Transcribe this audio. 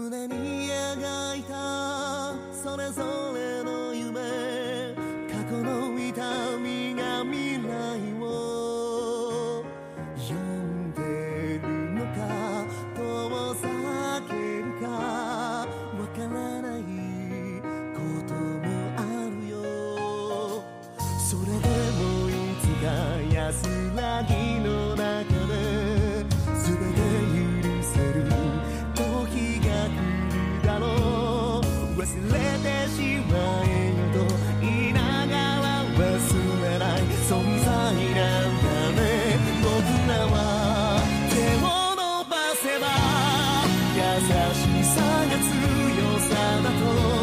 胸に描いたそれぞれの夢過去の痛みが未来を呼んでるのかどう叫ぶかわからないこともあるよ。それでもいつか安らぎ忘れてしまえと言いながら忘れない存在なんだね。僕らは手を伸ばせば優しさが強さだと。